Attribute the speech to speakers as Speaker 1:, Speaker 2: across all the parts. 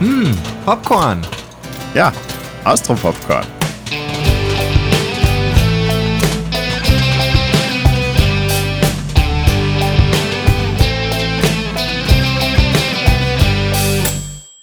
Speaker 1: Hm, Popcorn.
Speaker 2: Ja, Austropopcorn.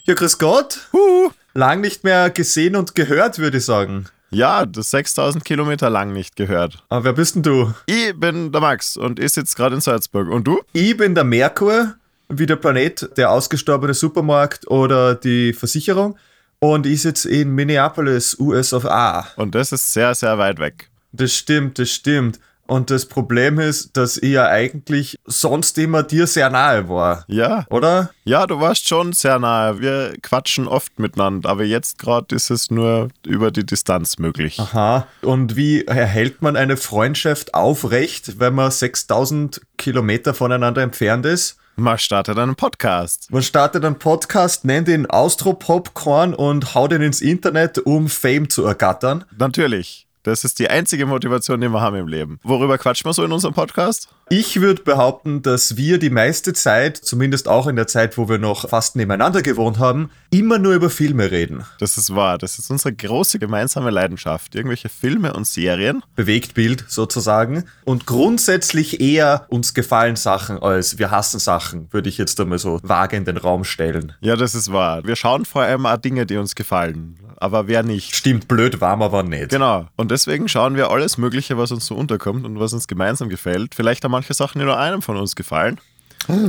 Speaker 1: Ja, grüß Gott.
Speaker 2: Huh.
Speaker 1: Lang nicht mehr gesehen und gehört, würde ich sagen.
Speaker 2: Ja, das 6000 Kilometer lang nicht gehört.
Speaker 1: Aber wer bist denn du?
Speaker 2: Ich bin der Max und ich sitze gerade in Salzburg. Und du?
Speaker 1: Ich bin der Merkur, wie der Planet, der ausgestorbene Supermarkt oder die Versicherung. Und ich sitze in Minneapolis, US of A.
Speaker 2: Und das ist sehr, sehr weit weg.
Speaker 1: Das stimmt, das stimmt. Und das Problem ist, dass ich ja eigentlich sonst immer dir sehr nahe war.
Speaker 2: Ja.
Speaker 1: Oder?
Speaker 2: Ja, du warst schon sehr nahe. Wir quatschen oft miteinander, aber jetzt gerade ist es nur über die Distanz möglich.
Speaker 1: Aha. Und wie erhält man eine Freundschaft aufrecht, wenn man 6000 Kilometer voneinander entfernt ist?
Speaker 2: Man startet einen Podcast.
Speaker 1: Man startet einen Podcast, nennt ihn Austro-Popcorn und haut ihn ins Internet, um Fame zu ergattern.
Speaker 2: Natürlich. Das ist die einzige Motivation, die wir haben im Leben. Worüber quatschen wir so in unserem Podcast?
Speaker 1: Ich würde behaupten, dass wir die meiste Zeit, zumindest auch in der Zeit, wo wir noch fast nebeneinander gewohnt haben, immer nur über Filme reden.
Speaker 2: Das ist wahr. Das ist unsere große gemeinsame Leidenschaft. Irgendwelche Filme und Serien.
Speaker 1: Bewegtbild sozusagen. Und grundsätzlich eher uns gefallen Sachen als wir hassen Sachen, würde ich jetzt einmal so vage in den Raum stellen.
Speaker 2: Ja, das ist wahr. Wir schauen vor allem auch Dinge, die uns gefallen. Aber wer nicht?
Speaker 1: Stimmt, blöd warm, aber nicht.
Speaker 2: Genau. Und deswegen schauen wir alles Mögliche, was uns so unterkommt und was uns gemeinsam gefällt. Vielleicht haben manche Sachen, nur einem von uns gefallen.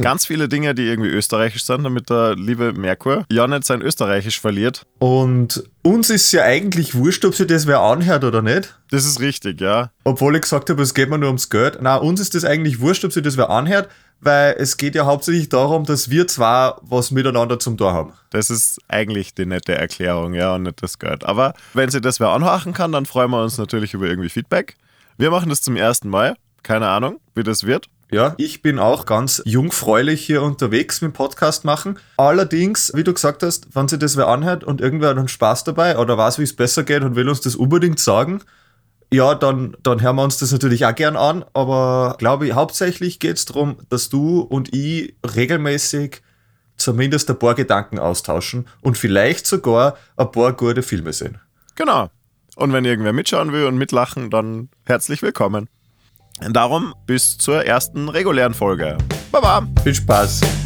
Speaker 2: Ganz viele Dinge, die irgendwie österreichisch sind, damit der liebe Merkur ja nicht sein Österreichisch verliert.
Speaker 1: Und uns ist ja eigentlich wurscht, ob sich das wer anhört oder nicht.
Speaker 2: Das ist richtig, ja.
Speaker 1: Obwohl ich gesagt habe, es geht mir nur ums Geld. Na, uns ist das eigentlich wurscht, ob sich das wer anhört, weil es geht ja hauptsächlich darum, dass wir zwar was miteinander zum Tor haben.
Speaker 2: Das ist eigentlich die nette Erklärung, ja, und nicht das Geld. Aber wenn sie das wer anhören kann, dann freuen wir uns natürlich über irgendwie Feedback. Wir machen das zum ersten Mal. Keine Ahnung, wie das wird.
Speaker 1: Ja, ich bin auch ganz jungfräulich hier unterwegs mit dem Podcast machen. Allerdings, wie du gesagt hast, wenn sich das wer anhört und irgendwer hat einen Spaß dabei oder weiß, wie es besser geht und will uns das unbedingt sagen, ja, dann, dann hören wir uns das natürlich auch gern an. Aber glaube ich, hauptsächlich geht es darum, dass du und ich regelmäßig zumindest ein paar Gedanken austauschen und vielleicht sogar ein paar gute Filme sehen.
Speaker 2: Genau. Und wenn irgendwer mitschauen will und mitlachen, dann herzlich willkommen. Darum bis zur ersten regulären Folge. Baba!
Speaker 1: Viel Spaß!